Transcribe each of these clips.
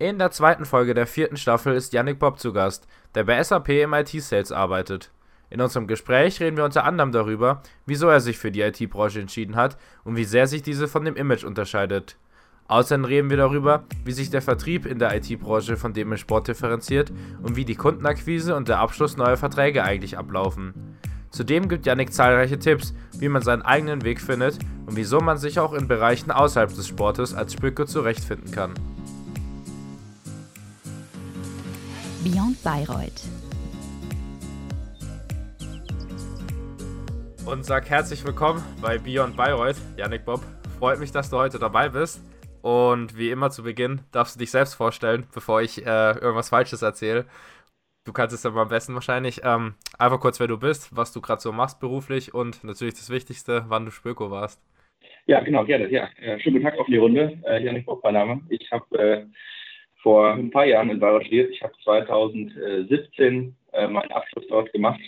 In der zweiten Folge der vierten Staffel ist Yannick Bob zu Gast, der bei SAP im IT-Sales arbeitet. In unserem Gespräch reden wir unter anderem darüber, wieso er sich für die IT-Branche entschieden hat und wie sehr sich diese von dem Image unterscheidet. Außerdem reden wir darüber, wie sich der Vertrieb in der IT-Branche von dem im Sport differenziert und wie die Kundenakquise und der Abschluss neuer Verträge eigentlich ablaufen. Zudem gibt Yannick zahlreiche Tipps, wie man seinen eigenen Weg findet und wieso man sich auch in Bereichen außerhalb des Sportes als Spücke zurechtfinden kann. Beyond Bayreuth. Und sag herzlich willkommen bei Beyond Bayreuth, Yannick Bob. Freut mich, dass du heute dabei bist. Und wie immer zu Beginn darfst du dich selbst vorstellen, bevor ich äh, irgendwas Falsches erzähle. Du kannst es aber am besten wahrscheinlich. Ähm, einfach kurz, wer du bist, was du gerade so machst beruflich und natürlich das Wichtigste, wann du Spöko warst. Ja, genau, gerne. Ja, äh, schönen guten Tag auf die Runde. Äh, Janik Bob, mein Name. Ich habe äh, vor ein paar Jahren in Bayreuth studiert. Ich habe 2017 äh, meinen Abschluss dort gemacht,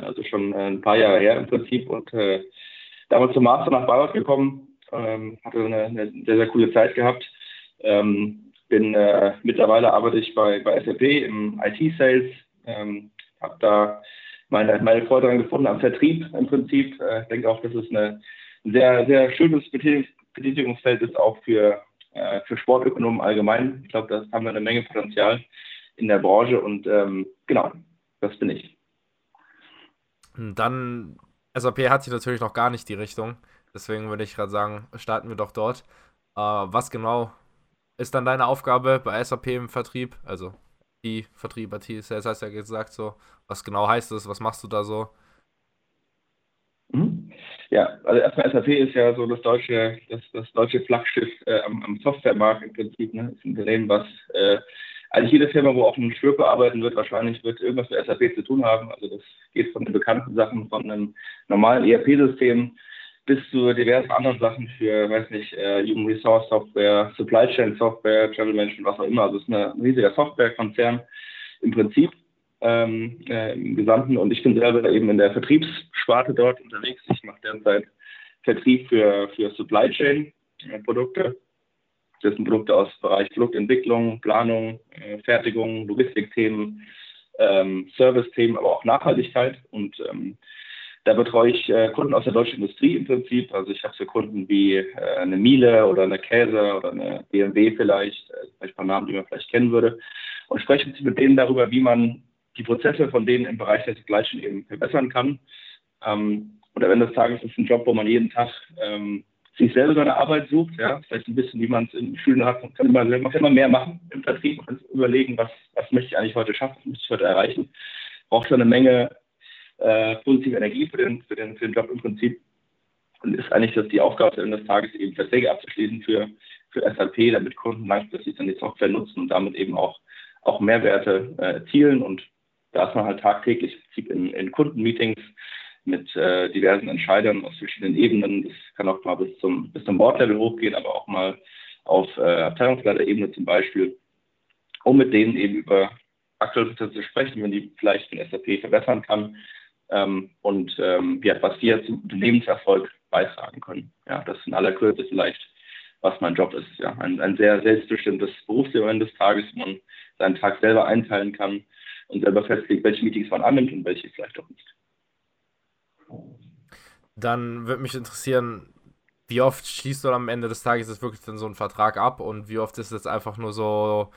also schon äh, ein paar Jahre her im Prinzip und äh, damals zum Master nach Bayreuth gekommen, ähm, hatte eine, eine, sehr, sehr coole Zeit gehabt. Ähm, bin äh, mittlerweile arbeite ich bei, bei SAP im IT-Sales, ähm, habe da meine, meine Freude daran gefunden am Vertrieb im Prinzip. Ich äh, denke auch, dass es ein sehr, sehr schönes Betätigungsfeld ist, auch für äh, für Sportökonomen allgemein. Ich glaube, da haben wir eine Menge Potenzial in der Branche und ähm, genau, das bin ich. Dann, SAP hat hier natürlich noch gar nicht die Richtung. Deswegen würde ich gerade sagen, starten wir doch dort. Äh, was genau ist dann deine Aufgabe bei SAP im Vertrieb? Also die Vertrieb, das heißt ja gesagt so. Was genau heißt das? Was machst du da so? Mhm. Ja, also erstmal SAP ist ja so das deutsche, das, das deutsche Flaggschiff äh, am, am Softwaremarkt im Prinzip. Ne? Ist ein Unternehmen, was äh, eigentlich jede Firma, wo auch ein Schwürper arbeiten wird, wahrscheinlich wird irgendwas mit SAP zu tun haben. Also das geht von den bekannten Sachen, von einem normalen ERP-System bis zu diversen anderen Sachen für, weiß nicht, äh, Human Resource Software, Supply Chain Software, Travel Management, was auch immer. Also es ist ein riesiger Softwarekonzern im Prinzip ähm, äh, im Gesamten. Und ich bin selber eben in der Vertriebssparte dort unterwegs. Ich mache derzeit Vertrieb für, für Supply Chain äh, Produkte. Das sind Produkte aus Bereich Produktentwicklung, Planung, äh, Fertigung, Logistikthemen, ähm, Service-Themen, aber auch Nachhaltigkeit. Und ähm, da betreue ich äh, Kunden aus der deutschen Industrie im Prinzip. Also ich habe so Kunden wie äh, eine Miele oder eine Käse oder eine BMW vielleicht, äh, vielleicht ein paar Namen, die man vielleicht kennen würde. Und spreche mit denen darüber, wie man die Prozesse von denen im Bereich der Supply Chain eben verbessern kann. Ähm, oder wenn des Tages ist ein Job, wo man jeden Tag ähm, sich selber seine Arbeit sucht, ja, vielleicht ein bisschen, wie man es in Schulen hat, kann man, man kann immer mehr machen im Vertrieb und überlegen, was, was möchte ich eigentlich heute schaffen, was möchte ich heute erreichen. Braucht schon eine Menge äh, positive Energie für den, für, den, für den Job im Prinzip. Und ist eigentlich das die Aufgabe des Tages, eben Verträge abzuschließen für, für SAP, damit Kunden langfristig dann die Software nutzen und damit eben auch, auch Mehrwerte äh, erzielen. Und da ist man halt tagtäglich in, in Kundenmeetings mit äh, diversen Entscheidern aus verschiedenen Ebenen. Das kann auch mal bis zum, bis zum Bordlevel hochgehen, aber auch mal auf äh, Abteilungsleiterebene zum Beispiel, um mit denen eben über aktuelle Prozesse zu sprechen, wenn die vielleicht den SAP verbessern kann ähm, und ähm, ja, was wir zum Unternehmenserfolg beitragen können. Ja, das in aller Kürze vielleicht, was mein Job ist. Ja, ein, ein sehr selbstbestimmtes Berufsleben des Tages, wo man seinen Tag selber einteilen kann und selber festlegt, welche Meetings man annimmt und welche vielleicht auch nicht. Dann würde mich interessieren, wie oft schließt du am Ende des Tages jetzt wirklich dann so einen Vertrag ab und wie oft ist es einfach nur so,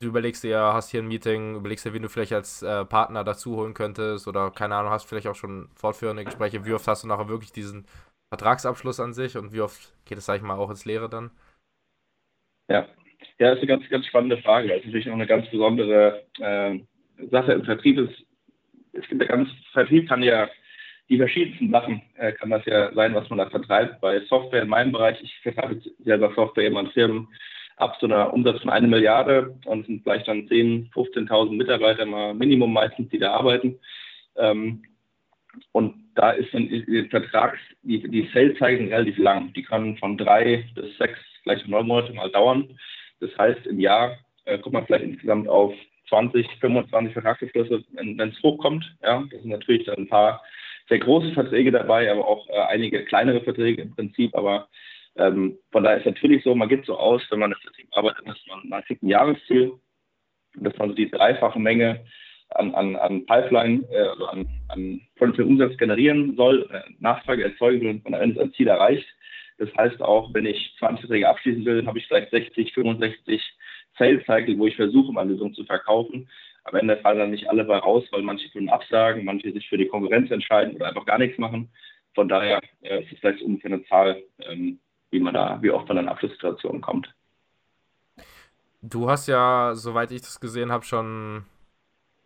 du überlegst dir, hast hier ein Meeting, überlegst dir, wen du vielleicht als äh, Partner dazu holen könntest oder keine Ahnung, hast vielleicht auch schon fortführende Gespräche. Wie oft hast du nachher wirklich diesen Vertragsabschluss an sich und wie oft geht es, sag ich mal, auch ins Leere dann? Ja, ja, das ist eine ganz, ganz spannende Frage. Das ist natürlich noch eine ganz besondere äh, Sache im Vertrieb ist, es gibt ja ganz, Vertrieb kann ja die verschiedensten Sachen, äh, kann das ja sein, was man da vertreibt. Bei Software in meinem Bereich, ich vertreibe selber Software eben an Firmen ab so einer Umsatz von einer Milliarde und sind vielleicht dann 10.000, 15.000 Mitarbeiter mal Minimum meistens, die da arbeiten. Ähm, und da ist dann die Vertrags, die, die Sales-Zeiten relativ lang. Die können von drei bis sechs, vielleicht neun Monate mal dauern. Das heißt, im Jahr äh, kommt man vielleicht insgesamt auf 20, 25 Vertragsabschlüsse, wenn es hochkommt. Ja, das sind natürlich dann ein paar sehr große Verträge dabei, aber auch äh, einige kleinere Verträge im Prinzip. Aber Ähm, von daher ist natürlich so, man geht so aus, wenn man das Team arbeitet, dass man, man kriegt ein Jahresziel, dass man so die dreifache Menge an, an, an Pipeline, äh, also an, an potenziellen Umsatz generieren soll, äh, Nachfrage erzeugen will und man am Ende Ziel erreicht. Das heißt auch, wenn ich 20 Verträge abschließen will, habe ich vielleicht 60, 65 Sales Cycle, wo ich versuche, meine Lösung zu verkaufen. Am Ende fallen dann nicht alle bei raus, weil manche Kunden absagen, manche sich für die Konkurrenz entscheiden oder einfach gar nichts machen. Von daher äh, ist es vielleicht ungefähr eine Zahl, ähm, wie man da, wie oft man in Abschlusssituationen kommt. Du hast ja, soweit ich das gesehen habe, schon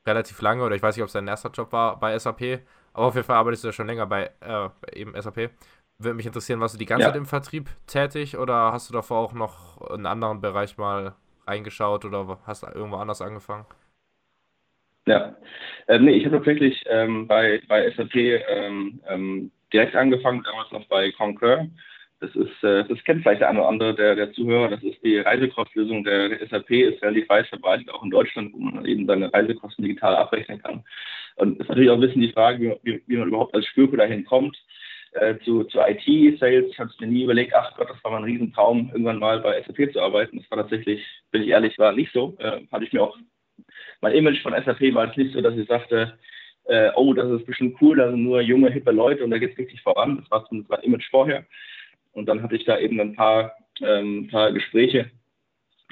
relativ lange, oder ich weiß nicht, ob es dein erster Job war bei SAP, aber auf jeden Fall arbeitest du ja schon länger bei äh, eben SAP. Würde mich interessieren, warst du die ganze ja. Zeit im Vertrieb tätig oder hast du davor auch noch in einen anderen Bereich mal reingeschaut oder hast du irgendwo anders angefangen? Ja, ähm, nee, ich habe tatsächlich ähm, bei, bei SAP ähm, ähm, direkt angefangen, damals noch bei Concur. Das ist, äh, das kennt vielleicht der eine oder andere der, der Zuhörer. Das ist die Reisekostenlösung der, der SAP, ist relativ weit verbreitet, auch in Deutschland, wo man eben seine Reisekosten digital abrechnen kann. Und es ist natürlich auch ein bisschen die Frage, wie, wie man überhaupt als Spürko dahin kommt. Äh, zu, zu IT-Sales. Ich habe mir nie überlegt, ach Gott, das war mein Riesentraum, irgendwann mal bei SAP zu arbeiten. Das war tatsächlich, bin ich ehrlich, war nicht so. Äh, hatte ich mir auch, mein Image von SAP war es nicht so, dass ich sagte, äh, oh, das ist bestimmt cool, da sind nur junge, hippe Leute und da geht es richtig voran. Das war zumindest mein Image vorher. Und dann hatte ich da eben ein paar, ähm, paar Gespräche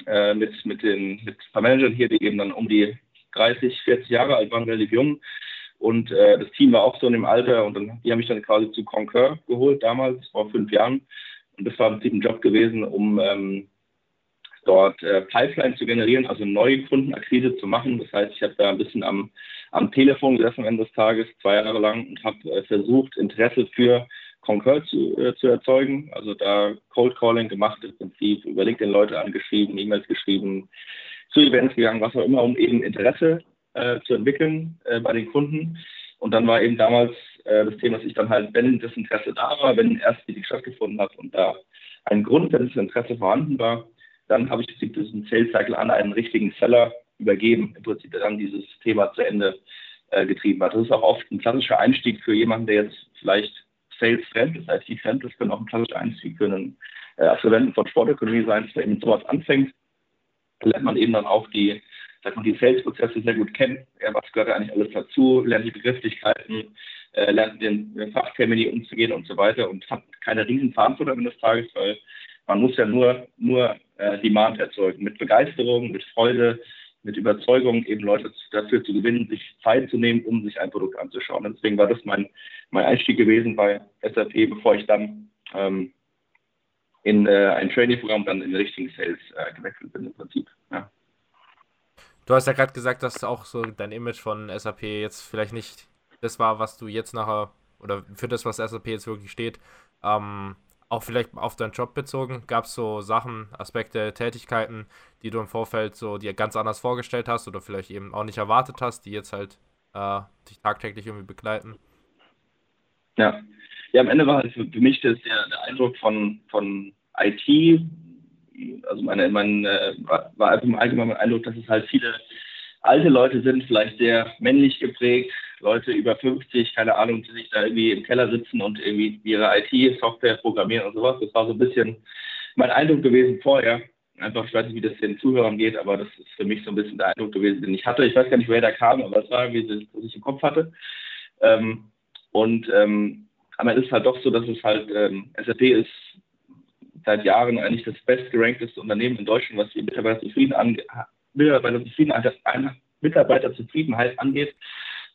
äh, mit, mit den mit ein paar Managern hier, die eben dann um die 30, 40 Jahre alt waren, relativ jung. Und äh, das Team war auch so in dem Alter und dann, die haben mich dann quasi zu Concur geholt damals, vor fünf Jahren. Und das war im Prinzip ein Job gewesen, um ähm, dort äh, Pipeline zu generieren, also neue Kundenakquise zu machen. Das heißt, ich habe da ein bisschen am, am Telefon gesessen am Ende des Tages, zwei Jahre lang, und habe äh, versucht, Interesse für Concur zu, äh, zu erzeugen. Also da Cold Calling gemacht im Prinzip, über LinkedIn Leute angeschrieben, E-Mails geschrieben, zu Events gegangen, was auch immer, um eben Interesse äh, zu entwickeln äh, bei den Kunden. Und dann war eben damals äh, das Thema, dass ich dann halt, wenn das Interesse da war, wenn erst die stattgefunden hat und da ein grundsätzliches Interesse vorhanden war, dann habe ich diesen Sales Cycle an einen richtigen Seller übergeben, im Prinzip der dann dieses Thema zu Ende äh, getrieben hat. Das ist auch oft ein klassischer Einstieg für jemanden, der jetzt vielleicht Sales-fremd ist, IT-fremd ist, kann auch ein klassischer Einstieg für einen äh, Absolventen von Sportökonomie sein, dass er eben sowas anfängt. Da lernt man eben dann auch die, die Sales-Prozesse sehr gut kennen. Ja, was gehört eigentlich alles dazu? Lernt die Begrifflichkeiten, äh, lernt den, den Fachtermini umzugehen und so weiter und hat keine riesen Verantwortung des Tages, weil man muss ja nur, nur äh, Demand erzeugen. Mit Begeisterung, mit Freude, mit Überzeugung eben Leute dafür zu gewinnen, sich Zeit zu nehmen, um sich ein Produkt anzuschauen. Und deswegen war das mein, mein Einstieg gewesen bei SAP, bevor ich dann ähm, in äh, ein Training-Programm dann in richtigen Sales äh, gewechselt bin im Prinzip. Ja. Du hast ja gerade gesagt, dass auch so dein Image von SAP jetzt vielleicht nicht das war, was du jetzt nachher oder für das, was SAP jetzt wirklich steht. Ähm, auch vielleicht auf deinen Job bezogen, gab es so Sachen, Aspekte, Tätigkeiten, die du im Vorfeld so dir ganz anders vorgestellt hast oder vielleicht eben auch nicht erwartet hast, die jetzt halt äh, dich tagtäglich irgendwie begleiten? Ja, ja am Ende war halt für, mich das der, der Eindruck von, von IT, also meine, mein, äh, war einfach im Allgemeinen mein Eindruck, dass es halt viele alte Leute sind, vielleicht sehr männlich geprägt, Leute über 50, keine Ahnung, die sich da irgendwie im Keller sitzen und irgendwie ihre IT-Software programmieren und sowas. Das war so ein bisschen mein Eindruck gewesen vorher. Einfach, ich weiß nicht, wie das den Zuhörern geht, aber das ist für mich so ein bisschen der Eindruck gewesen, den ich hatte. Ich weiß gar nicht, woher der kam, aber es war irgendwie, was ich im Kopf hatte. Ähm, und ähm, aber es ist halt doch so, dass es halt, ähm, SAP ist seit Jahren eigentlich das bestgerankteste Unternehmen in Deutschland, was die Mitarbeiterzufriedenheit angeht. Mitarbeiterzufriedenheit, Mitarbeiterzufriedenheit angeht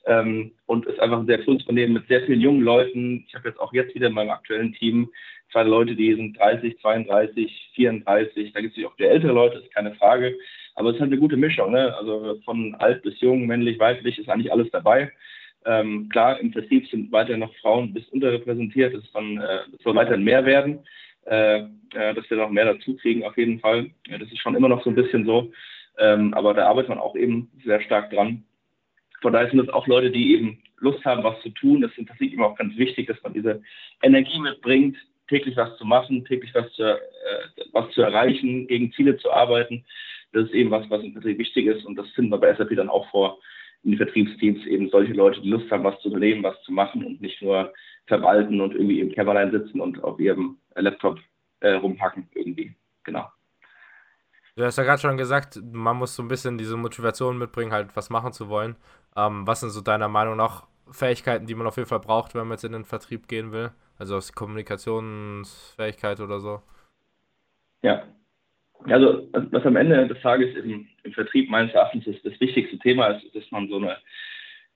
ähm, und ist einfach ein sehr cooles Unternehmen mit sehr vielen jungen Leuten. Ich habe jetzt auch jetzt wieder in meinem aktuellen Team zwei Leute, die sind 30, 32, 34. Da gibt es auch die ältere Leute, ist keine Frage. Aber es ist halt eine gute Mischung. Ne? Also von alt bis jung, männlich, weiblich ist eigentlich alles dabei. Ähm, klar, im Vertrieb sind weiterhin noch Frauen bis unterrepräsentiert. Das, dann, äh, das soll weiterhin mehr werden, äh, äh, dass wir noch mehr dazu kriegen, auf jeden Fall. Ja, das ist schon immer noch so ein bisschen so. Ähm, aber da arbeitet man auch eben sehr stark dran. Von daher sind das auch Leute, die eben Lust haben, was zu tun. Das ist tatsächlich immer auch ganz wichtig, dass man diese Energie mitbringt, täglich was zu machen, täglich was zu, äh, was zu erreichen, gegen Ziele zu arbeiten. Das ist eben was, was im Vertrieb wichtig ist. Und das finden wir bei SAP dann auch vor, in den Vertriebsteams eben solche Leute, die Lust haben, was zu unternehmen, was zu machen und nicht nur verwalten und irgendwie im Kämmerlein sitzen und auf ihrem Laptop äh, rumhacken irgendwie. Genau. Du hast ja gerade schon gesagt, man muss so ein bisschen diese Motivation mitbringen, halt was machen zu wollen. Ähm, was sind so deiner Meinung nach Fähigkeiten, die man auf jeden Fall braucht, wenn man jetzt in den Vertrieb gehen will? Also aus Kommunikationsfähigkeit oder so? Ja. Also, was am Ende des Tages im, im Vertrieb meines Erachtens ist, das wichtigste Thema ist, dass man so, eine,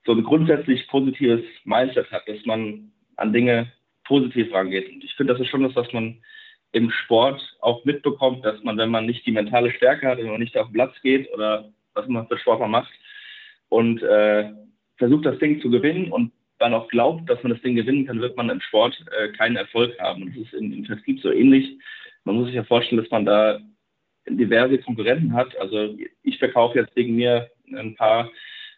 so ein grundsätzlich positives Mindset hat, dass man an Dinge positiv rangeht. Und ich finde, das ist schon das, was man im Sport auch mitbekommt, dass man, wenn man nicht die mentale Stärke hat, wenn man nicht auf den Platz geht oder was man für Sport man macht und äh, versucht, das Ding zu gewinnen und dann auch glaubt, dass man das Ding gewinnen kann, wird man im Sport äh, keinen Erfolg haben. Und das ist im, im Vertrieb so ähnlich. Man muss sich ja vorstellen, dass man da diverse Konkurrenten hat. Also ich verkaufe jetzt wegen mir ein paar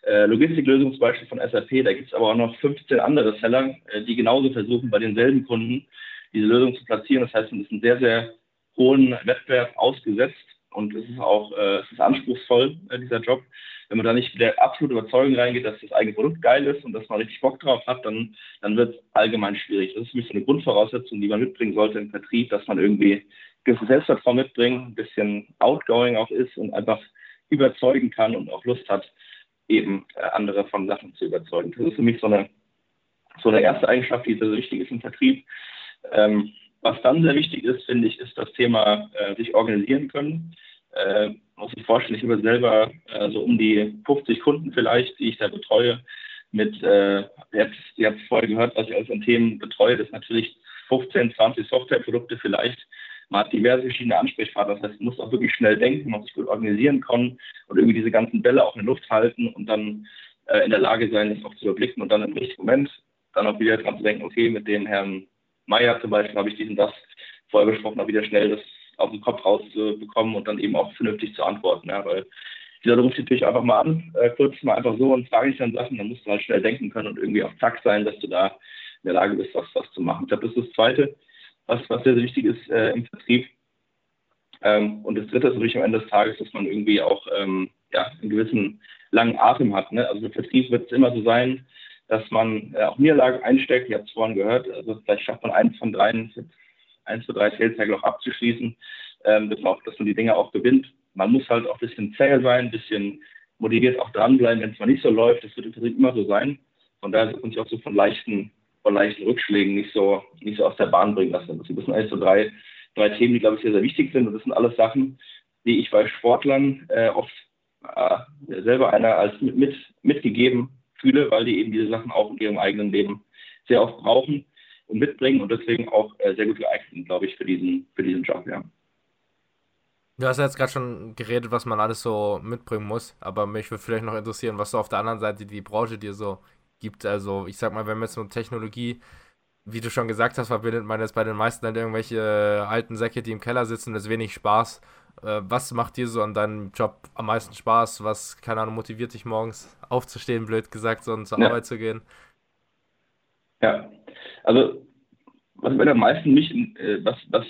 äh, Logistiklösungen zum Beispiel von SAP. Da gibt es aber auch noch 15 andere Seller, äh, die genauso versuchen, bei denselben Kunden diese Lösung zu platzieren. Das heißt, man ist einen sehr, sehr hohen Wettbewerb ausgesetzt und es ist auch äh, es ist anspruchsvoll, äh, dieser Job. Wenn man da nicht mit der absoluten Überzeugung reingeht, dass das eigene Produkt geil ist und dass man richtig Bock drauf hat, dann, dann wird es allgemein schwierig. Das ist für mich so eine Grundvoraussetzung, die man mitbringen sollte im Vertrieb, dass man irgendwie gewisse Selbstvertrauen mitbringt, ein bisschen outgoing auch ist und einfach überzeugen kann und auch Lust hat, eben äh, andere von Sachen zu überzeugen. Das ist für mich so eine, so eine erste Eigenschaft, die sehr wichtig ist im Vertrieb. Ähm, was dann sehr wichtig ist, finde ich, ist das Thema äh, sich organisieren können. Äh, muss ich vorstellen, ich habe selber äh, so um die 50 Kunden vielleicht, die ich da betreue. Mit, äh, ihr habt es vorher gehört, was ich alles an Themen betreue, das ist natürlich 15, 20 Softwareprodukte vielleicht. Man hat diverse verschiedene Ansprechpartner. Das heißt, man muss auch wirklich schnell denken, man muss sich gut organisieren können und irgendwie diese ganzen Bälle auch in der Luft halten und dann äh, in der Lage sein, das auch zu überblicken und dann im richtigen Moment dann auch wieder dran zu denken, okay, mit dem Herrn Meier zum Beispiel habe ich diesen das vorher besprochen, auch wieder schnell das aus dem Kopf rauszubekommen und dann eben auch vernünftig zu antworten. Ja, weil dieser ruft natürlich einfach mal an, äh, kurz mal einfach so und frage ich dann Sachen, dann musst du halt schnell denken können und irgendwie auf Zack sein, dass du da in der Lage bist, was, was zu machen. Ich glaube, das ist das Zweite, was, was sehr, sehr wichtig ist äh, im Vertrieb. Ähm, und das Dritte ist natürlich am Ende des Tages, dass man irgendwie auch ähm, ja, einen gewissen langen Atem hat. Ne? Also im Vertrieb wird es immer so sein, dass man äh, auch Niederlagen einsteckt. Ihr habt es vorhin gehört, also vielleicht schafft man eins von drei, eins zu drei Sales Cycle auch abzuschließen, ähm, dass, man auch, dass man die Dinge auch gewinnt. Man muss halt auch ein bisschen zäher sein, ein bisschen motiviert auch dranbleiben, wenn es mal nicht so läuft. Das wird im Prinzip immer so sein. Von daher man sich auch so von leichten, von leichten Rückschlägen nicht so, nicht so aus der Bahn bringen lassen. Das sind eigentlich so drei, drei Themen, die, glaube ich, sehr, sehr wichtig sind. Und das sind alles Sachen, die ich bei Sportlern äh, oft äh, selber einer als mit, mit, mitgegeben fühle, weil die eben diese Sachen auch in ihrem eigenen Leben sehr oft brauchen und mitbringen und deswegen auch äh, sehr gut geeignet sind, glaube ich, für diesen, für diesen Job, ja. Du hast ja jetzt gerade schon geredet, was man alles so mitbringen muss, aber mich würde vielleicht noch interessieren, was so auf der anderen Seite die Branche dir so gibt. Also, ich sag mal, wenn man jetzt mit Technologie, wie du schon gesagt hast, verbindet man jetzt bei den meisten dann irgendwelche alten Säcke, die im Keller sitzen, das ist wenig Spaß. Äh, was macht dir so an deinem Job am meisten Spaß? Was, keine Ahnung, motiviert dich morgens aufzustehen, blöd gesagt, sondern zur ja. Arbeit zu gehen? Ja, also was am meisten mich, äh, was, was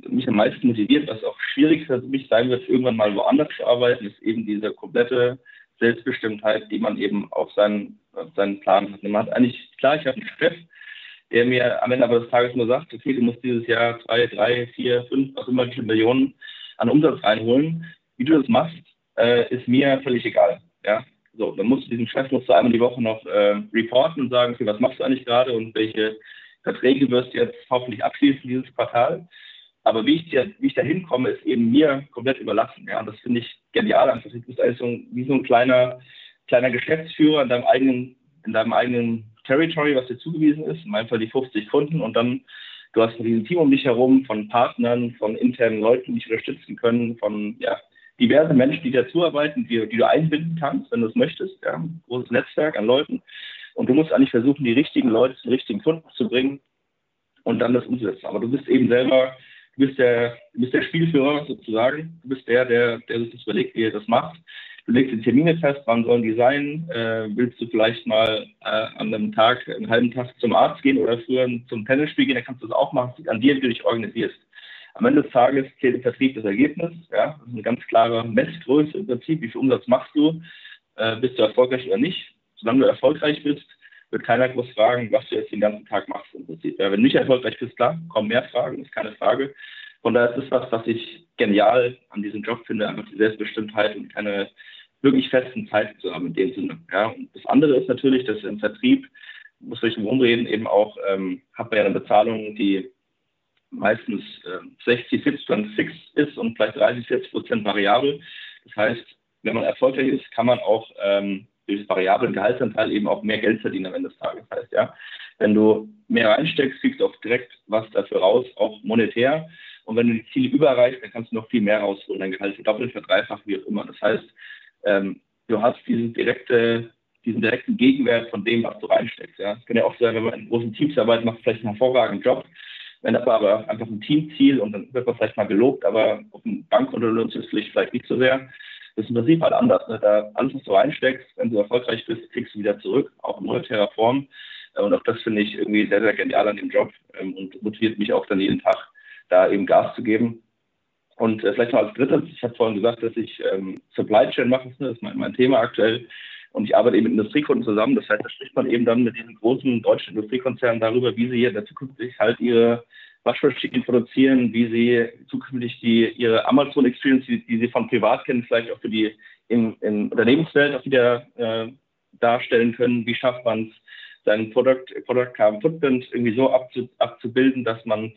mich am meisten motiviert, was auch schwierig für mich sein wird, irgendwann mal woanders zu arbeiten, ist eben diese komplette Selbstbestimmtheit, die man eben auf seinen, auf seinen Plan hat. Man hat eigentlich, klar, ich habe einen Chef, der mir am Ende aber des Tages nur sagt, okay, du musst dieses Jahr zwei, drei, vier, fünf, was immer, Millionen an Umsatz reinholen. Wie du das machst, äh, ist mir völlig egal. Ja? So, dann musst du diesen Chef musst du einmal die Woche noch äh, reporten und sagen, okay, was machst du eigentlich gerade und welche Verträge wirst du jetzt hoffentlich abschließen dieses Quartal. Aber wie ich, wie ich da hinkomme, ist eben mir komplett überlassen. Ja? Und das finde ich genial. Also, du bist eigentlich wie so ein kleiner, kleiner Geschäftsführer in deinem eigenen, in deinem eigenen Territory, was dir zugewiesen ist, in meinem Fall die 50 Kunden und dann Du hast ein riesen Team um dich herum von Partnern, von internen Leuten, die dich unterstützen können, von ja, diversen Menschen, die dazu arbeiten, die, die, du einbinden kannst, wenn du es möchtest. Ja, ein großes Netzwerk an Leuten. Und du musst eigentlich versuchen, die richtigen Leute zu den richtigen Kunden zu bringen und dann das umzusetzen. Aber du bist eben selber, du bist der, du bist der Spielführer sozusagen. Du bist der, der, der sich das überlegt, wie er das macht du legst die Termine fest, wann sollen die sein? Äh, willst du vielleicht mal äh, an einem Tag, einen halben Tag zum Arzt gehen oder früher zum Tennisspiel gehen, dann kannst du das auch machen. An dir, wie du dich organisierst. Am Ende des Tages zählt im Vertrieb das Ergebnis. Ja? Das ist eine ganz klare Messgröße im Prinzip. Wie viel Umsatz machst du? Äh, bist du erfolgreich oder nicht? Solange du erfolgreich bist, wird keiner groß fragen, was du jetzt den ganzen Tag machst im Prinzip. Ja, wenn du nicht erfolgreich bist, klar, kommen mehr Fragen, ist keine Frage. Von daher ist das was, was ich genial an diesem Job finde, einfach die Selbstbestimmtheit und keine wirklich festen Zeiten zu haben in dem Sinne. Ja. Und das andere ist natürlich, dass im Vertrieb, muss ich umreden, eben auch, ähm, hat man ja eine Bezahlung, die meistens äh, 60, 70 Prozent fix ist und vielleicht 30, 40 Prozent variabel. Das heißt, wenn man erfolgreich ist, kann man auch ähm, durch variablen Gehaltsanteil eben auch mehr Geld verdienen am Ende des Tages. Das heißt, ja, wenn du mehr reinsteckst, kriegst du auch direkt was dafür raus, auch monetär. Und wenn du die Ziele überreichst, dann kannst du noch viel mehr rausholen, dein Gehalt verdoppeln, verdreifachen, wie auch immer. Das heißt, ähm, du hast diesen, direkte, diesen direkten Gegenwert von dem, was du reinsteckst. Ja. Es kann ja auch sein, wenn man in großen Teams arbeitet, macht vielleicht einen hervorragenden Job. Wenn das aber einfach ein Teamziel und dann wird man vielleicht mal gelobt, aber auf dem Bankkonto lohnt es sich vielleicht nicht so sehr. Das ist im Prinzip halt anders. Ne? Da alles, was du reinsteckst, wenn du erfolgreich bist, kriegst du wieder zurück, auch in monetärer Form. Äh, und auch das finde ich irgendwie sehr, sehr genial an dem Job ähm, und motiviert mich auch dann jeden Tag, da eben Gas zu geben. Und äh, vielleicht noch als drittes, ich habe vorhin gesagt, dass ich ähm, Supply Chain mache, das ist mein, mein Thema aktuell. Und ich arbeite eben mit Industriekunden zusammen. Das heißt, da spricht man eben dann mit diesen großen deutschen Industriekonzernen darüber, wie sie hier in der Zukunft halt ihre Waschmaschinen produzieren, wie sie zukünftig die, ihre Amazon Experience, die, die, sie von privat kennen, vielleicht auch für die in, in Unternehmenswelt auch wieder äh, darstellen können. Wie schafft man es, seinen Product, Product Carbon Footprint irgendwie so abzu, abzubilden, dass man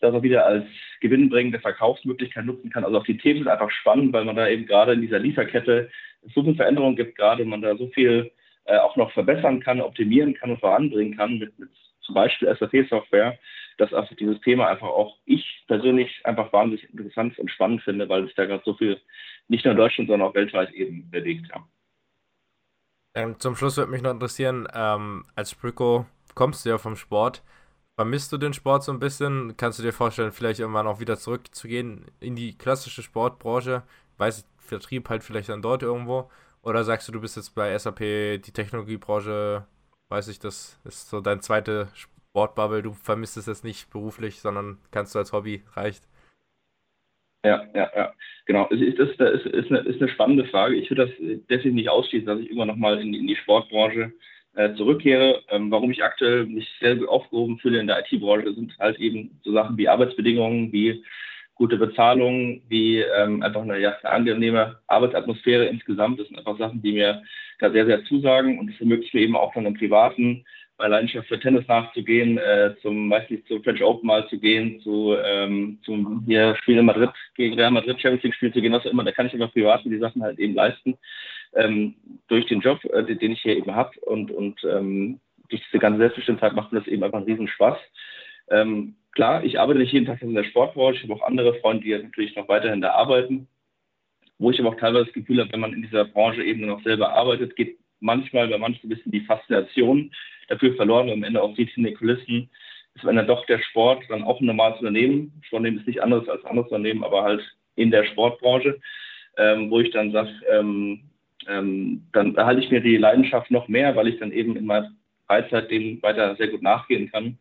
das auch wieder als gewinnbringende Verkaufsmöglichkeit nutzen kann. Also auch die Themen sind einfach spannend, weil man da eben gerade in dieser Lieferkette so viel Veränderungen gibt, gerade man da so viel äh, auch noch verbessern kann, optimieren kann und voranbringen kann mit, mit zum Beispiel SAP-Software, dass also dieses Thema einfach auch ich persönlich einfach wahnsinnig interessant und spannend finde, weil es da gerade so viel nicht nur in Deutschland, sondern auch weltweit eben bewegt. Ja. Ähm, zum Schluss würde mich noch interessieren, ähm, als Sprico kommst du ja vom Sport. Vermisst du den Sport so ein bisschen? Kannst du dir vorstellen, vielleicht irgendwann auch wieder zurückzugehen in die klassische Sportbranche? Weiß Vertrieb halt vielleicht dann dort irgendwo? Oder sagst du, du bist jetzt bei SAP, die Technologiebranche, weiß ich, das ist so dein zweite Sportbubble, du vermisst es jetzt nicht beruflich, sondern kannst du als Hobby, reicht? Ja, ja, ja, genau. Es ist, das ist, ist, eine, ist eine spannende Frage. Ich würde das deswegen nicht ausschließen, dass ich immer noch mal in, in die Sportbranche äh, zurückkehre. Ähm, warum ich aktuell mich sehr gut aufgehoben fühle in der IT-Branche, sind halt eben so Sachen wie Arbeitsbedingungen, wie gute Bezahlung, wie ähm, einfach eine, ja, eine angenehme Arbeitsatmosphäre insgesamt. Das sind einfach Sachen, die mir da sehr, sehr zusagen und es ermöglicht mir eben auch dann im Privaten bei Leidenschaft für Tennis nachzugehen, äh, zum meistens zum French Open mal zu gehen, zu ähm, zum hier Spiel in Madrid gegen Real Madrid Champions League Spiel zu gehen, was auch immer. Da kann ich immer privat die Sachen halt eben leisten ähm, durch den Job, äh, den ich hier eben habe und und ähm, durch diese ganze Selbstbestimmtheit macht mir das eben einfach einen riesen Spaß. Ähm, klar, ich arbeite nicht jeden Tag in der Sportbranche, ich habe auch andere Freunde, die natürlich noch weiterhin da arbeiten, wo ich aber auch teilweise das Gefühl habe, wenn man in dieser Branche eben noch selber arbeitet, geht manchmal bei manchen ein bisschen die Faszination dafür verloren, weil am Ende auch sieht in den Kulissen, ist wenn dann doch der Sport dann auch ein normales Unternehmen. Sportunternehmen ist nicht anderes als anderes Unternehmen, aber halt in der Sportbranche, ähm, wo ich dann sage, ähm, ähm, dann erhalte ich mir die Leidenschaft noch mehr, weil ich dann eben in meiner Freizeit dem weiter sehr gut nachgehen kann.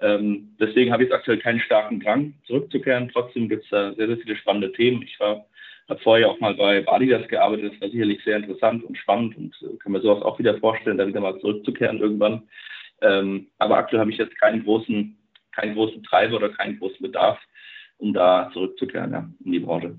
Ähm, deswegen habe ich jetzt aktuell keinen starken Drang, zurückzukehren. Trotzdem gibt es da sehr, sehr viele spannende Themen. Ich war habe vorher auch mal bei Adidas gearbeitet, das war sicherlich sehr interessant und spannend und äh, kann mir sowas auch wieder vorstellen, da wieder mal zurückzukehren irgendwann. Ähm, aber aktuell habe ich jetzt keinen großen, keinen großen Treiber oder keinen großen Bedarf, um da zurückzukehren ja, in die Branche.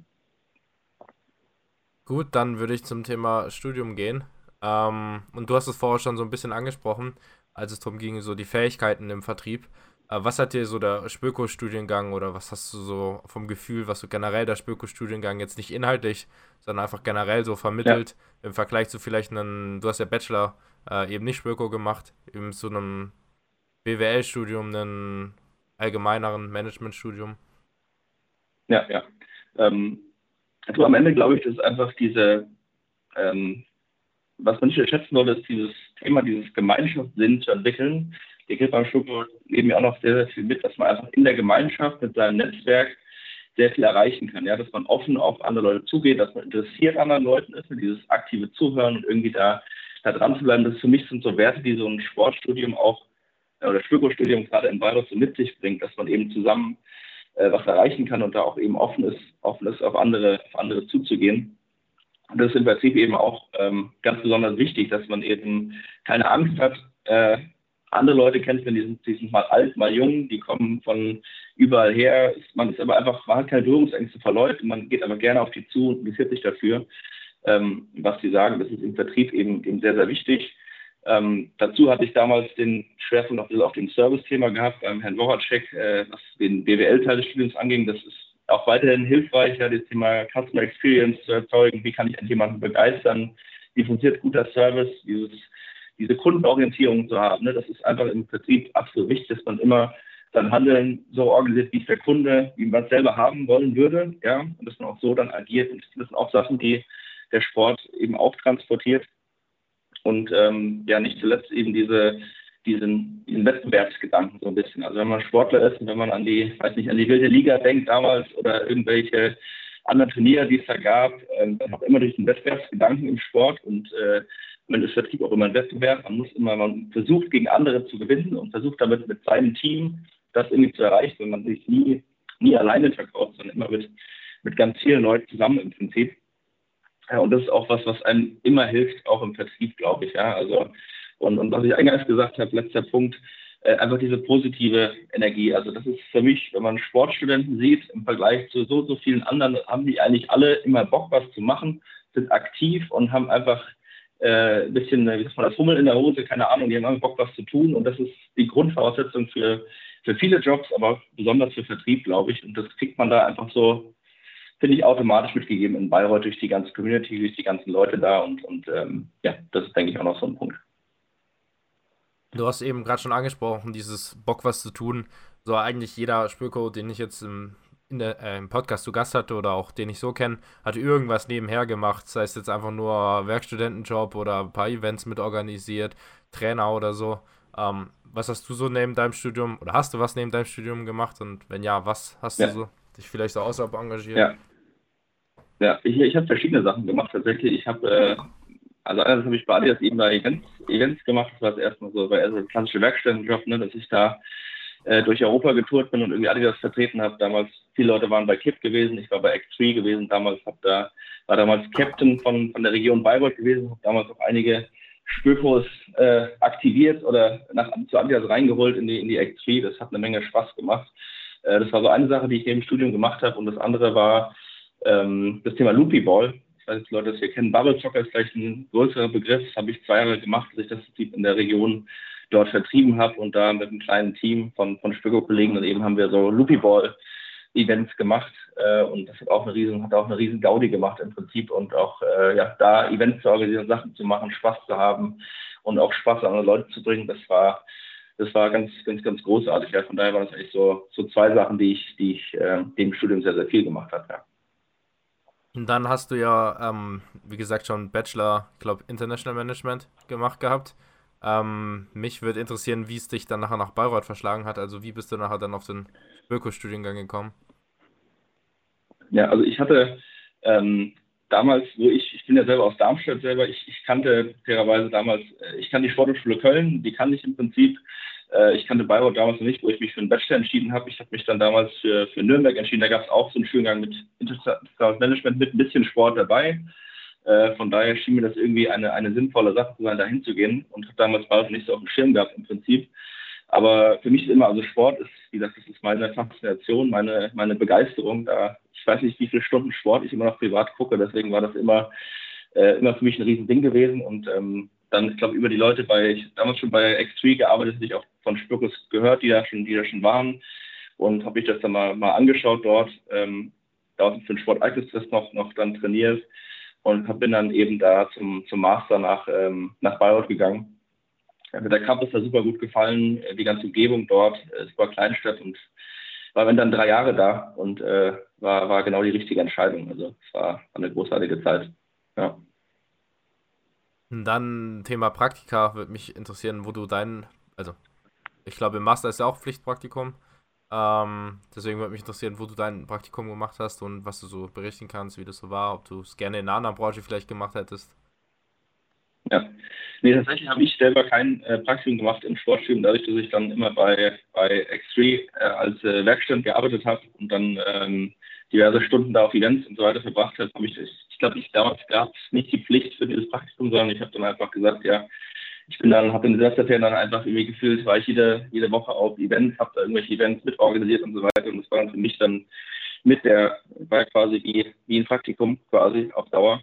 Gut, dann würde ich zum Thema Studium gehen. Ähm, und du hast es vorher schon so ein bisschen angesprochen, als es darum ging, so die Fähigkeiten im Vertrieb. Was hat dir so der Spöko-Studiengang oder was hast du so vom Gefühl, was so generell der Spöko-Studiengang jetzt nicht inhaltlich, sondern einfach generell so vermittelt ja. im Vergleich zu vielleicht einem, du hast ja Bachelor äh, eben nicht Spöko gemacht, eben zu einem BWL-Studium, einem allgemeineren Management-Studium? Ja, ja. Ähm, also am Ende glaube ich, dass einfach diese, ähm, was man nicht schätzen sollte, ist dieses Thema, dieses Gemeinschaftssinn zu entwickeln, der gibt beim Schulcode eben auch noch sehr, sehr viel mit, dass man einfach in der Gemeinschaft mit seinem Netzwerk sehr viel erreichen kann. Ja, dass man offen auf andere Leute zugeht, dass man interessiert an anderen Leuten ist, dieses aktive Zuhören und irgendwie da, da dran zu bleiben. Das für mich sind so Werte, die so ein Sportstudium auch oder Spürkurstudium gerade in Bayreuth so mit sich bringt, dass man eben zusammen äh, was erreichen kann und da auch eben offen ist, offen ist auf andere, auf andere zuzugehen. Und das ist im Prinzip eben auch ähm, ganz besonders wichtig, dass man eben keine Angst hat, Äh, andere Leute kennt man, die sind, die sind mal alt, mal jung, die kommen von überall her. Man ist aber einfach, man hat keine Berührungsängste vor Leuten, man geht aber gerne auf die zu und interessiert sich dafür, ähm, was sie sagen. Das ist im Vertrieb eben, eben sehr, sehr wichtig. Ähm, dazu hatte ich damals den Schwerpunkt auf, auf dem Service-Thema gehabt beim Herrn Woracek, äh, was den BWL-Teil des Studiums anging. Das ist auch weiterhin hilfreich, ja, das Thema Customer Experience zu erzeugen. Wie kann ich jemanden begeistern? Wie funktioniert guter Service? Dieses, diese Kundenorientierung zu haben. Ne? Das ist einfach im Vertrieb absolut wichtig, dass man immer sein Handeln so organisiert, wie es der Kunde, wie man es selber haben wollen würde. Ja, und dass man auch so dann agiert. Und das sind auch Sachen, die der Sport eben auch transportiert. Und ähm, ja, nicht zuletzt eben diese, diesen, diesen Wettbewerbsgedanken so ein bisschen. Also wenn man Sportler ist und wenn man an die, weiß nicht, an die wilde Liga denkt damals oder irgendwelche anderen Turniere, die es da gab, ähm, dann auch immer durch den Wettbewerbsgedanken im Sport und äh, man ist Vertrieb auch immer ein Wettbewerb. Man muss immer, man versucht gegen andere zu gewinnen und versucht damit mit seinem Team das irgendwie zu erreichen, wenn man sich nie, nie alleine verkauft, sondern immer mit, mit ganz vielen Leuten zusammen im Prinzip. Ja, und das ist auch was, was einem immer hilft, auch im Vertrieb, glaube ich. Ja, also, und, und was ich eingangs gesagt habe, letzter Punkt, äh, einfach diese positive Energie. Also das ist für mich, wenn man Sportstudenten sieht, im Vergleich zu so, so vielen anderen, haben die eigentlich alle immer Bock, was zu machen, sind aktiv und haben einfach äh, ein bisschen, wie sagt man, das Hummel in der Hose, keine Ahnung, die haben einfach Bock, was zu tun. Und das ist die Grundvoraussetzung für, für viele Jobs, aber besonders für Vertrieb, glaube ich. Und das kriegt man da einfach so finde ich, automatisch mitgegeben in Bayreuth durch die ganze Community, durch die ganzen Leute da und, und ähm, ja, das ist, denke ich, auch noch so ein Punkt. Du hast eben gerade schon angesprochen, dieses Bock was zu tun. So eigentlich jeder Spürco, den ich jetzt im, der, äh, im Podcast zu Gast hatte oder auch den ich so kenne, hat irgendwas nebenher gemacht. Sei es jetzt einfach nur Werkstudentenjob oder ein paar Events mit organisiert, Trainer oder so. Ähm, was hast du so neben deinem Studium oder hast du was neben deinem Studium gemacht? Und wenn ja, was hast ja. du so dich vielleicht so außerhalb engagiert? Ja, ja, ich, ich habe verschiedene Sachen gemacht tatsächlich. Ich habe, äh, also einerseits habe ich bei Adidas eben da Events, Events gemacht. Das war erstmal so, war also klassische Werkstättenjob, ne, dass ich da äh, durch Europa getourt bin und irgendwie Adidas vertreten habe. Damals, viele Leute waren bei KIP gewesen, ich war bei X3 gewesen. Damals hab da, war damals Captain von, von der Region Bayreuth gewesen, habe damals auch einige Spürkurs äh, aktiviert oder nach, zu Adidas reingeholt in die, in die X3. Das hat eine Menge Spaß gemacht. Äh, das war so eine Sache, die ich neben Studium gemacht habe. Und das andere war, ähm, das Thema Loopy Ball, ich weiß nicht, Leute das hier kennen, Bubble Soccer ist vielleicht ein größerer Begriff, das habe ich zwei Jahre gemacht, dass ich das in der Region dort vertrieben habe und da mit einem kleinen Team von, von Spöko-Kollegen und eben haben wir so Loopy Ball Events gemacht äh, und das hat auch eine riesen, hat auch eine riesen Gaudi gemacht im Prinzip und auch äh, ja, da Events zu organisieren, Sachen zu machen, Spaß zu haben und auch Spaß an andere Leute zu bringen, das war das war ganz, ganz, ganz großartig. Ja. Von daher waren das eigentlich so, so zwei Sachen, die ich, die ich äh, dem Studium sehr, sehr viel gemacht habe. Ja. Und dann hast du ja, ähm, wie gesagt, schon Bachelor, ich glaube, International Management gemacht gehabt. Ähm, mich würde interessieren, wie es dich dann nachher nach Bayreuth verschlagen hat. Also wie bist du nachher dann auf den Öko-Studiengang gekommen? Ja, also ich hatte ähm, damals, wo ich, ich bin ja selber aus Darmstadt selber, ich, ich kannte fairerweise damals, äh, ich kann die Sporthochschule Köln, die kann ich im Prinzip äh, ich kannte Bayreuth damals noch nicht, wo ich mich für einen Bachelor entschieden habe. Ich habe mich dann damals für, für Nürnberg entschieden. Da gab es auch so einen Studiengang mit Internationales Management mit ein bisschen Sport dabei. Äh, von daher schien mir das irgendwie eine, eine sinnvolle Sache zu sein, da hinzugehen und habe damals Bayreuth nicht so auf dem Schirm gehabt im Prinzip. Aber für mich ist immer, also Sport ist, wie gesagt, das ist meine Faszination, meine, meine Begeisterung. Da, ich weiß nicht, wie viele Stunden Sport ich immer noch privat gucke, deswegen war das immer, äh, immer für mich ein Riesending gewesen. Und ähm, dann, ich glaube, über die Leute bei, ich damals schon bei X3 gearbeitet, hatte ich auch von Spürkus gehört, die da schon, die da schon waren. Und habe ich das dann mal, mal angeschaut dort. Ähm, da für den Sporteignis-Test noch, noch dann trainiert und bin dann eben da zum, zum Master nach, ähm, nach Bayreuth gegangen. Ja, der Campus war super gut gefallen, die ganze Umgebung dort, es war Kleinstadt und war dann drei Jahre da und äh, war, war genau die richtige Entscheidung. Also es war eine großartige Zeit. Ja. Dann Thema Praktika würde mich interessieren, wo du deinen, also ich glaube im Master ist ja auch Pflichtpraktikum. Ähm, deswegen würde mich interessieren, wo du dein Praktikum gemacht hast und was du so berichten kannst, wie das so war, ob du es gerne in einer anderen Branche vielleicht gemacht hättest. Ja, nee, tatsächlich habe ich selber kein äh, Praktikum gemacht im Sportstudium, dadurch, dass ich dann immer bei, bei X3 äh, als äh, Werkstatt gearbeitet habe und dann ähm, diverse Stunden da auf Events und so weiter verbracht habe, habe ich, ich glaube, ich damals gab es nicht die Pflicht für dieses Praktikum, sondern ich habe dann einfach gesagt, ja, ich bin dann, habe in den Semesterferien dann einfach irgendwie gefühlt, war ich jede, jede Woche auf Events, habe da irgendwelche Events mitorganisiert und so weiter. Und das war dann für mich dann mit der, war quasi wie, wie ein Praktikum quasi auf Dauer.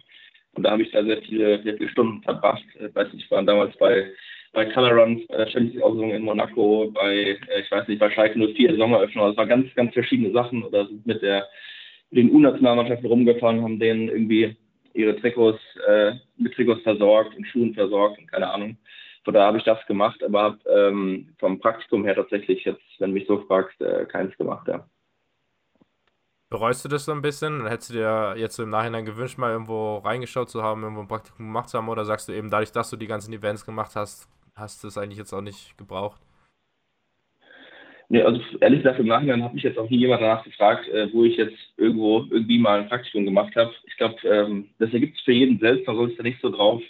Und da habe ich da sehr viele, sehr viele Stunden verbracht. Ich äh, weiß nicht, ich war damals bei, bei Color Runs, bei der Champions League in Monaco, bei, äh, ich weiß nicht, bei Schalke 04 Sommeröffnung. Also es waren ganz, ganz verschiedene Sachen. Oder sind mit der, mit den U-Nationalmannschaften rumgefahren, haben denen irgendwie ihre Trikots, äh, mit Trikots versorgt und Schuhen versorgt und keine Ahnung. Von da habe ich das gemacht, aber habe ähm, vom Praktikum her tatsächlich jetzt, wenn du mich so fragst, äh, keins gemacht, ja. Bereust du das so ein bisschen? Hättest du dir jetzt im Nachhinein gewünscht, mal irgendwo reingeschaut zu haben, irgendwo ein Praktikum gemacht zu haben? Oder sagst du eben, dadurch, dass du die ganzen Events gemacht hast, hast du es eigentlich jetzt auch nicht gebraucht? Nee, also ehrlich gesagt, im Nachhinein habe ich jetzt auch nie jemand danach gefragt, äh, wo ich jetzt irgendwo irgendwie mal ein Praktikum gemacht habe. Ich glaube, ähm, das ergibt es für jeden selbst, man soll sich da nicht so drauf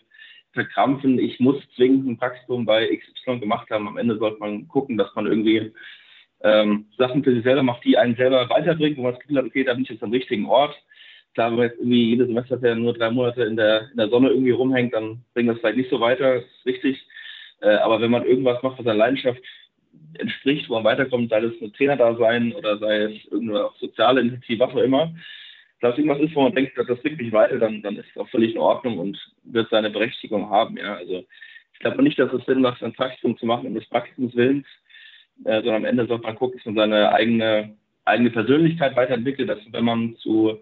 verkrampfen. Ich muss zwingend ein Praktikum bei XY gemacht haben. Am Ende sollte man gucken, dass man irgendwie ähm, Sachen für sich selber macht, die einen selber weiterbringen, wo man das Gefühl hat, okay, da bin ich jetzt am richtigen Ort. Klar, wenn man jetzt irgendwie jedes Semester nur drei Monate in der, in der Sonne irgendwie rumhängt, dann bringt das vielleicht nicht so weiter, das ist richtig. Äh, aber wenn man irgendwas macht, was seiner Leidenschaft entspricht, wo man weiterkommt, sei es ein Trainer da sein oder sei es irgendeine soziale Initiative, was auch immer, dass irgendwas ist, wo man denkt, das bringt mich weiter, dann, dann ist es auch völlig in Ordnung und wird seine Berechtigung haben. Ja. Also ich glaube nicht, dass es Sinn macht, ein Praktikum zu machen um des Praktikums Willens, äh, sondern am Ende sollte man gucken, dass man seine eigene, eigene Persönlichkeit weiterentwickelt, dass wenn man zu,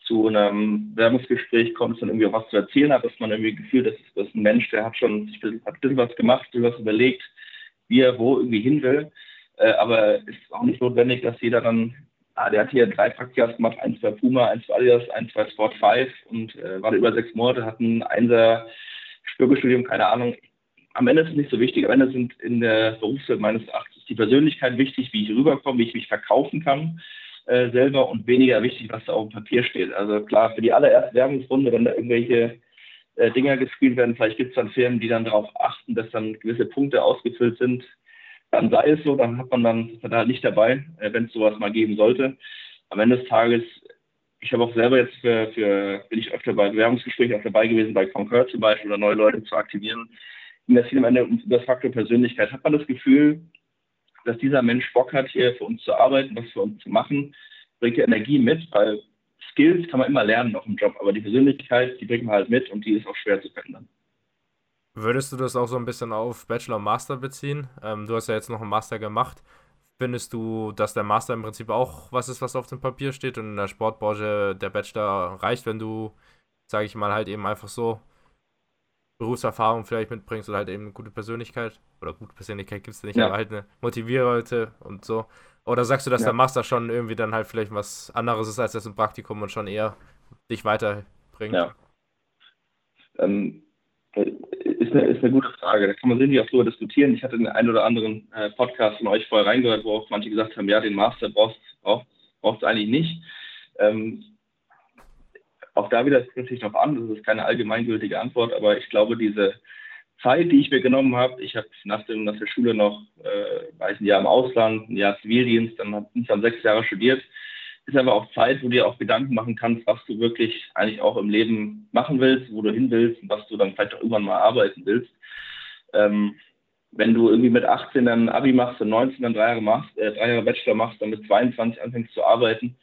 zu einem Werbungsgespräch kommt, dann irgendwie auch was zu erzählen hat, dass man irgendwie gefühlt, das ist, das ist ein Mensch, der hat schon sich ein bisschen was gemacht, ein was überlegt, wie er wo irgendwie hin will. Äh, aber es ist auch nicht notwendig, dass jeder dann, ah, der hat hier drei Praktikas gemacht, eins bei Puma, eins bei Adidas, eins bei Sport 5 und äh, war über sechs Monate, hat ein Einser Spürgestudium, keine Ahnung. Am Ende ist es nicht so wichtig. Am Ende sind in der Berufswelt meines Erachtens die Persönlichkeit wichtig, wie ich rüberkomme, wie ich mich verkaufen kann äh, selber und weniger wichtig, was da auf dem Papier steht. Also klar, für die allererste Werbungsrunde, wenn da irgendwelche äh, Dinger gespielt werden, vielleicht gibt es dann Firmen, die dann darauf achten, dass dann gewisse Punkte ausgefüllt sind. Dann sei es so, dann hat man dann da nicht dabei, äh, wenn es sowas mal geben sollte. Am Ende des Tages, ich habe auch selber jetzt für, für bin ich öfter bei Bewerbungsgesprächen auch dabei gewesen, bei Concur zum Beispiel oder neue Leute zu aktivieren. Und das am Ende um das Faktor Persönlichkeit. Hat man das Gefühl, dass dieser Mensch Bock hat, hier für uns zu arbeiten, was für uns zu machen, bringt er Energie mit, weil Skills kann man immer lernen auf dem Job, aber die Persönlichkeit, die bringt man halt mit und die ist auch schwer zu verändern. Würdest du das auch so ein bisschen auf Bachelor und Master beziehen? Ähm, du hast ja jetzt noch einen Master gemacht. Findest du, dass der Master im Prinzip auch was ist, was auf dem Papier steht und in der Sportbranche der Bachelor reicht, wenn du, sage ich mal, halt eben einfach so Berufserfahrung vielleicht mitbringst oder halt eben eine gute Persönlichkeit? Oder gute Persönlichkeit gibt es nicht, ja. aber halt eine motivierte und so. Oder sagst du, dass ja. der Master schon irgendwie dann halt vielleicht was anderes ist als das ein Praktikum und schon eher dich weiterbringt? Ja. Ähm, ist, eine, ist eine gute Frage. Da kann man sicherlich auch drüber diskutieren. Ich hatte den einen oder anderen äh, Podcast von euch vorher reingehört, wo auch manche gesagt haben, ja, den Master brauchst du brauchst, eigentlich nicht. Ähm, auch da wieder es sich darauf an, das ist keine allgemeingültige Antwort, aber ich glaube, diese Zeit, die ich mir genommen habe, ich habe nach, nach der Schule noch äh, war ein Jahr im Ausland, ein Jahr Zivildienst, dann habe ich dann sechs Jahre studiert, ist aber auch Zeit, wo du dir auch Gedanken machen kannst, was du wirklich eigentlich auch im Leben machen willst, wo du hin willst und was du dann vielleicht auch irgendwann mal arbeiten willst. Ähm, wenn du irgendwie mit 18 dann Abi machst und 19 dann drei Jahre machst, äh, drei Jahre Bachelor machst, dann mit 22 anfängst zu arbeiten,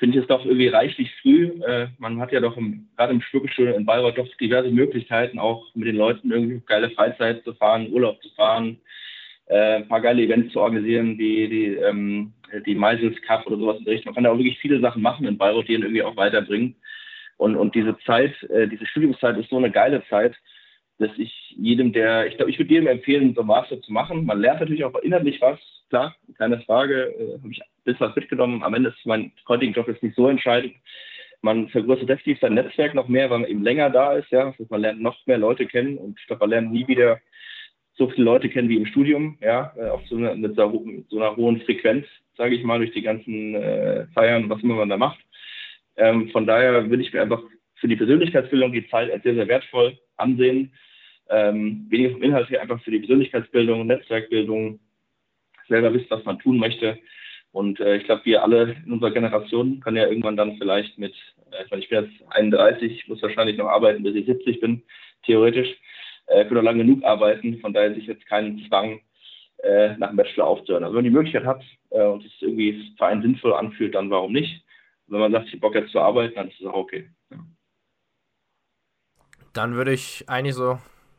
finde ich es doch irgendwie reichlich früh. Äh, man hat ja doch im, gerade im Schwurgestuhl in Bayreuth doch diverse Möglichkeiten, auch mit den Leuten irgendwie geile Freizeit zu fahren, Urlaub zu fahren, äh, ein paar geile Events zu organisieren, wie die, ähm, die Meisels Cup oder sowas in der Richtung. Man kann da auch wirklich viele Sachen machen in Bayreuth, die ihn irgendwie auch weiterbringen. Und, und diese Zeit, äh, diese Studiumszeit ist so eine geile Zeit, dass ich jedem, der, ich glaube, ich würde jedem empfehlen, so Master zu machen. Man lernt natürlich auch inhaltlich was, klar, keine Frage, äh, habe ich bisschen was mitgenommen. Am Ende ist mein heutiger Job jetzt nicht so entscheidend. Man vergrößert definitiv sein Netzwerk noch mehr, weil man eben länger da ist. Ja, also man lernt noch mehr Leute kennen und ich glaube, man lernt nie wieder so viele Leute kennen wie im Studium, ja, äh, auf so einer, mit so, einer hohen Frequenz, sage ich mal, durch die ganzen äh, Feiern, was immer man da macht. Ähm, von daher würde ich mir einfach für die Persönlichkeitsbildung die Zeit als sehr, sehr wertvoll ansehen. Ähm, weniger vom Inhalt her, einfach für die Persönlichkeitsbildung, Netzwerkbildung, selber wisst, was man tun möchte. Und äh, ich glaube, wir alle in unserer Generation können ja irgendwann dann vielleicht mit, äh, ich, meine, ich bin jetzt 31, muss wahrscheinlich noch arbeiten, bis ich 70 bin, theoretisch. äh, können noch lange genug arbeiten. Von daher sich jetzt keinen Zwang äh, nach dem Bachelor aufzuhören. Also wenn man die Möglichkeit hat äh, und es irgendwie für einen sinnvoll anfühlt, dann warum nicht? Und wenn man sagt, ich habe Bock jetzt zu arbeiten, dann ist es auch okay. Ja. Dann würde ich eigentlich so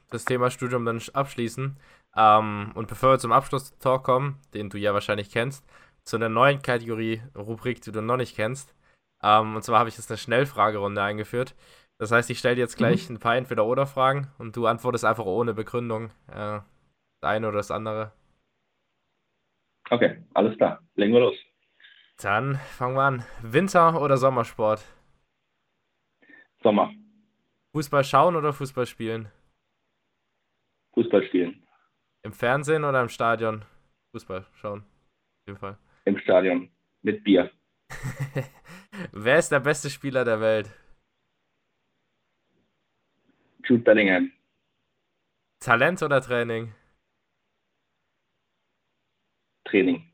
das Thema Studium dann abschließen. Ähm, und bevor wir zum Abschlusstalk kommen, den du ja wahrscheinlich kennst, zu einer neuen Kategorie Rubrik, die du noch nicht kennst. Ähm, und zwar habe ich jetzt eine Schnellfragerunde eingeführt. Das heißt, ich stelle dir jetzt gleich mhm. ein paar Entweder-Oder-Fragen und du antwortest einfach ohne Begründung äh, das eine oder das andere. Okay, alles klar. Legen wir los. Dann fangen wir an. Winter- oder Sommersport? Sommer. Fußball schauen oder Fußball spielen? Fußball spielen. Im Fernsehen oder im Stadion? Fußball schauen. Auf jeden Fall. Im Stadion. Mit Bier. Wer ist der beste Spieler der Welt? Jude Bellingham. Talent oder Training? Training.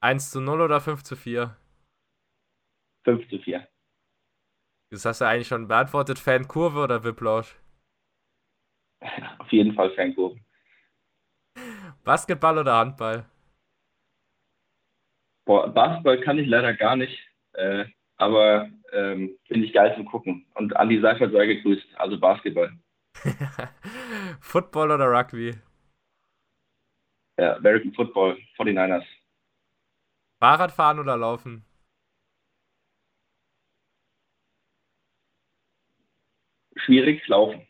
1 zu 0 oder 5 zu 4? 5 zu 4. Das hast du eigentlich schon beantwortet. Fankurve oder Whiplash? Auf jeden Fall Fankurve. Basketball oder Handball? Boah, Basketball kann ich leider gar nicht, äh, aber ähm, finde ich geil zum Gucken. Und Andi Seifert sei gegrüßt, also Basketball. Football oder Rugby? Ja, American Football, 49ers. Fahrradfahren oder Laufen? Schwierig, Laufen.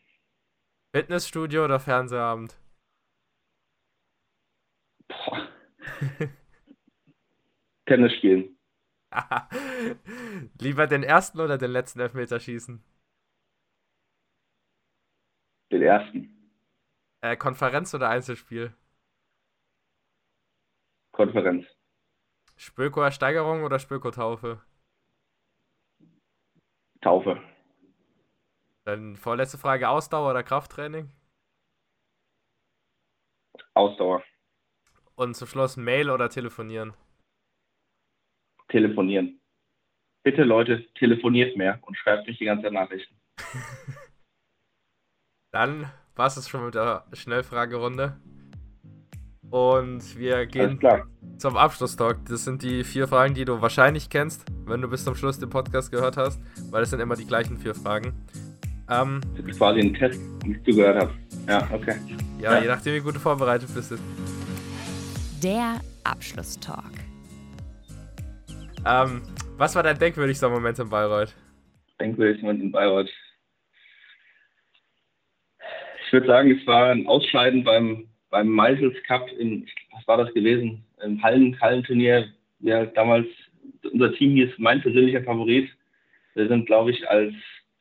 Fitnessstudio oder Fernsehabend? Boah. Tennis spielen. Lieber den ersten oder den letzten Elfmeter schießen? Den ersten. Äh, Konferenz oder Einzelspiel? Konferenz. Spöko Steigerung oder Spöko Taufe? Taufe. Dann vorletzte Frage: Ausdauer oder Krafttraining? Ausdauer. Und zum Schluss Mail oder telefonieren? Telefonieren. Bitte Leute, telefoniert mehr und schreibt nicht die ganze Nachrichten. Dann war es schon mit der Schnellfragerunde. Und wir gehen zum Abschlusstalk. Das sind die vier Fragen, die du wahrscheinlich kennst, wenn du bis zum Schluss den Podcast gehört hast, weil es sind immer die gleichen vier Fragen. Ähm, das ist quasi ein Test, den ich zugehört habe. Ja, okay. Ja, ja, je nachdem, wie gut du vorbereitet bist. Der Abschlusstalk. Ähm, was war dein denkwürdigster Moment in Bayreuth? Denkwürdigster Moment in Bayreuth. Ich würde sagen, es war ein Ausscheiden beim beim Meisels Cup in, was war das gewesen? Im Hallen, Hallenturnier, ja, damals, unser Team hieß mein persönlicher Favorit. Wir sind, glaube ich, als,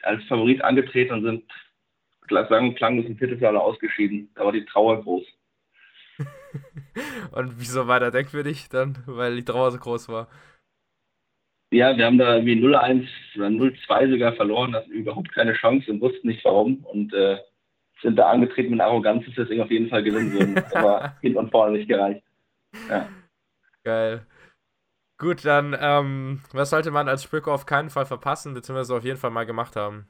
als Favorit angetreten und sind, sagen klanglos im Viertelfinale ausgeschieden. Da war die Trauer groß. und wieso war der denkwürdig dann? Weil die Trauer so groß war. Ja, wir haben da irgendwie 0-1 oder 0-2 sogar verloren, hatten überhaupt keine Chance und wussten nicht warum. Und äh, sind da angetreten mit Arroganz, dass wir das Ding auf jeden Fall gewinnen würden. Aber hinten und vorne nicht gereicht. Ja. Geil. Gut, dann, ähm, was sollte man als Spöko auf keinen Fall verpassen, beziehungsweise auf jeden Fall mal gemacht haben?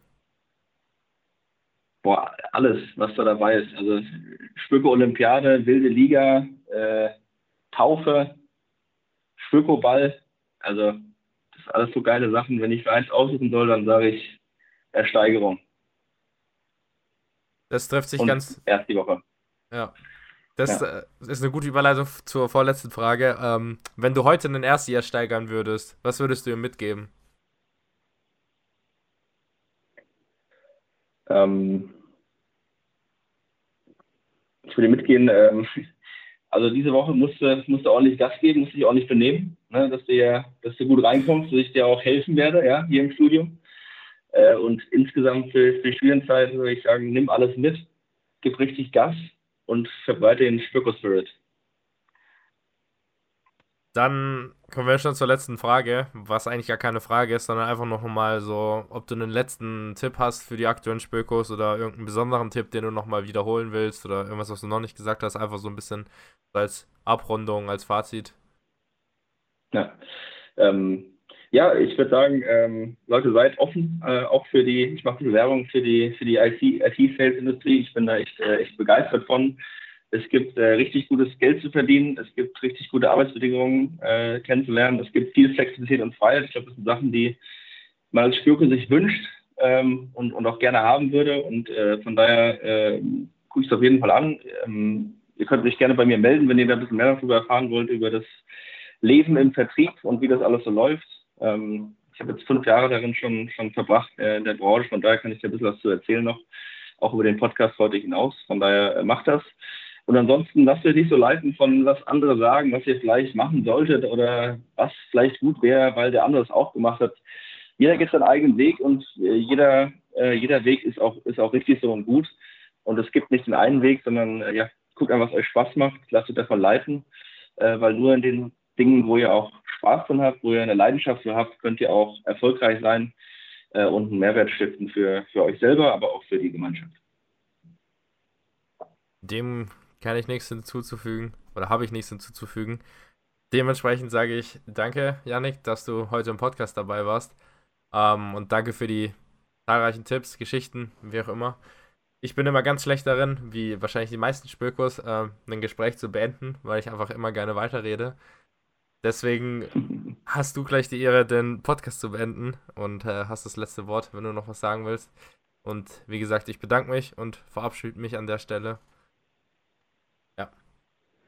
Boah, alles, was da dabei ist. Also Spöko Olympiade, wilde Liga, äh, Taufe, Spöko Ball. Also, alles so geile Sachen. Wenn ich für eins aussuchen soll, dann sage ich Ersteigerung. Das trifft sich Und ganz. Erst die Woche. Ja. Das ja. Äh, ist eine gute Überleitung zur vorletzten Frage. Ähm, wenn du heute einen Erstjahr steigern würdest, was würdest du ihm mitgeben? Ähm, ich würde mitgehen, ähm, also diese Woche musst du, musst du ordentlich Gas geben, musst dich ordentlich benehmen, ne, dass, du dass du gut reinkommst, dass ich dir auch helfen werde, ja, hier im Studium. Äh, und insgesamt für, für die Studienzeit würde ich sagen, nimm alles mit, gib richtig Gas und verbreite den Spöko-Spirit. Dann kommen wir schon zur letzten Frage, was eigentlich gar keine Frage ist, sondern einfach noch mal so, ob du einen letzten Tipp hast für die aktuellen Spökos oder irgendeinen besonderen Tipp, den du noch mal wiederholen willst oder irgendwas, was du noch nicht gesagt hast, einfach so ein bisschen als Abrundung, als Fazit. Ja, ähm, Ja, ich würde sagen, ähm, Leute, seid offen, äh, auch für die, ich mache Bewerbung für die, für die IT-Sales-Industrie. ich bin da echt, äh, echt begeistert von. Es gibt äh, richtig gutes Geld zu verdienen, es gibt richtig gute Arbeitsbedingungen äh, kennenzulernen, es gibt viel Flexibilität und Freiheit. Ich glaube, das sind Sachen, die man als Spürke sich wünscht ähm, und, und auch gerne haben würde. Und äh, von daher äh, gucke ich es auf jeden Fall an. Ähm, ihr könnt euch gerne bei mir melden, wenn ihr da ein bisschen mehr darüber erfahren wollt, über das Leben im Vertrieb und wie das alles so läuft. Ähm, ich habe jetzt fünf Jahre darin schon, schon verbracht äh, in der Branche, von daher kann ich dir ein bisschen was zu erzählen noch, auch über den Podcast heute hinaus. Von daher äh, macht das. Und ansonsten lasst euch nicht so leiten von, was andere sagen, was ihr vielleicht machen solltet oder was vielleicht gut wäre, weil der andere es auch gemacht hat. Jeder geht seinen eigenen Weg und äh, jeder, äh, jeder Weg ist auch, ist auch richtig so und gut. Und es gibt nicht den einen Weg, sondern äh, ja, guckt an, was euch Spaß macht, lasst euch davon leiten, äh, weil nur in den Dingen, wo ihr auch Spaß drin habt, wo ihr eine Leidenschaft für habt, könnt ihr auch erfolgreich sein äh, und einen Mehrwert stiften für, für euch selber, aber auch für die Gemeinschaft. Dem kann ich nichts hinzuzufügen oder habe ich nichts hinzuzufügen. Dementsprechend sage ich danke, Yannick, dass du heute im Podcast dabei warst. Ähm, und danke für die zahlreichen Tipps, Geschichten, wie auch immer. Ich bin immer ganz schlecht darin, wie wahrscheinlich die meisten Spürkurs, äh, ein Gespräch zu beenden, weil ich einfach immer gerne weiterrede. Deswegen hast du gleich die Ehre, den Podcast zu beenden und äh, hast das letzte Wort, wenn du noch was sagen willst. Und wie gesagt, ich bedanke mich und verabschiede mich an der Stelle. Ja.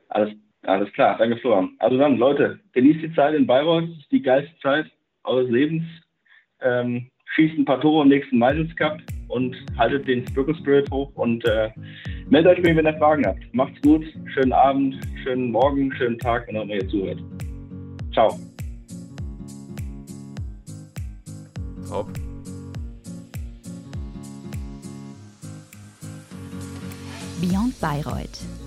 Alles, alles klar, danke Florian. Also dann, Leute, genießt die Zeit in Bayreuth, das ist die geilste Zeit eures Lebens. Ähm, schießt ein paar Tore im nächsten Meisels Cup und haltet den Spiritual Spirit hoch und äh, meldet euch mir, wenn ihr Fragen habt. Macht's gut, schönen Abend, schönen Morgen, schönen Tag, wenn ihr zuhört. Ciao. Top. Beyond Bayreuth